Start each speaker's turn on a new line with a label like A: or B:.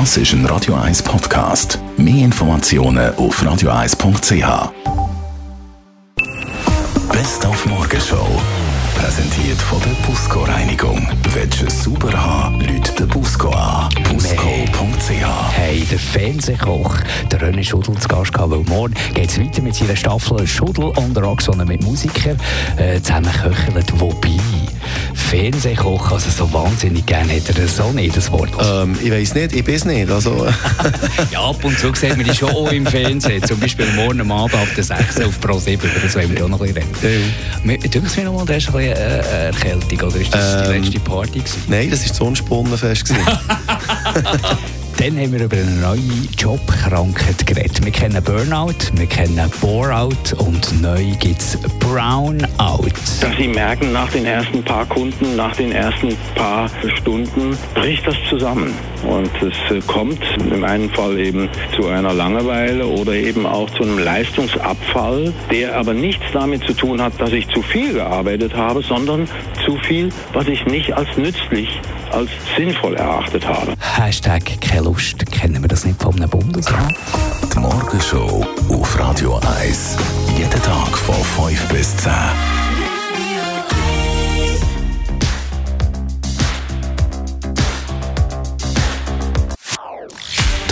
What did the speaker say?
A: Das ist ein Radio 1 Podcast. Mehr Informationen auf radio1.ch. Best auf Morgenshow. Präsentiert von der Busco Reinigung. Willst du es sauber haben, Leute den Busco an. Busco.ch.
B: Hey, der Fernsehkoch, der René Schudel zu Gast gehabt, weil morgen geht es weiter mit seiner Staffel Schudel on the Rocks, mit Musikern äh, zusammen köchelt. Wobei, Fernsehkoch, also so wahnsinnig gerne hätte er so nicht, das Wort.
C: Ähm, ich weiß nicht, ich bin es nicht. Also,
B: ja, ab und zu sieht man die schon auch im Fernsehen. Zum Beispiel morgen am Abend ab der 6 auf Pro 7, über das wollen wir auch noch ein bisschen reden. Ja. Du mir noch mal, du hast ein bisschen äh, Erkältung, oder ist das ähm, die letzte Party gewesen?
C: Nein, das war das Unspunnenfest.
B: Dann haben wir über eine neue Jobkrankheit geredet. Wir kennen Burnout, wir kennen Boreout und neu gibt es Brownout.
D: Dass Sie merken, nach den ersten paar Kunden, nach den ersten paar Stunden bricht das zusammen. Und es äh, kommt im einen Fall eben zu einer Langeweile oder eben auch zu einem Leistungsabfall, der aber nichts damit zu tun hat, dass ich zu viel gearbeitet habe, sondern zu viel, was ich nicht als nützlich als sinnvoll erachtet habe.
B: Hashtag keine Lust. Kennen wir das nicht vom Bundesrat?
A: Die Morgenshow auf Radio 1. Jeden Tag von 5 bis 10.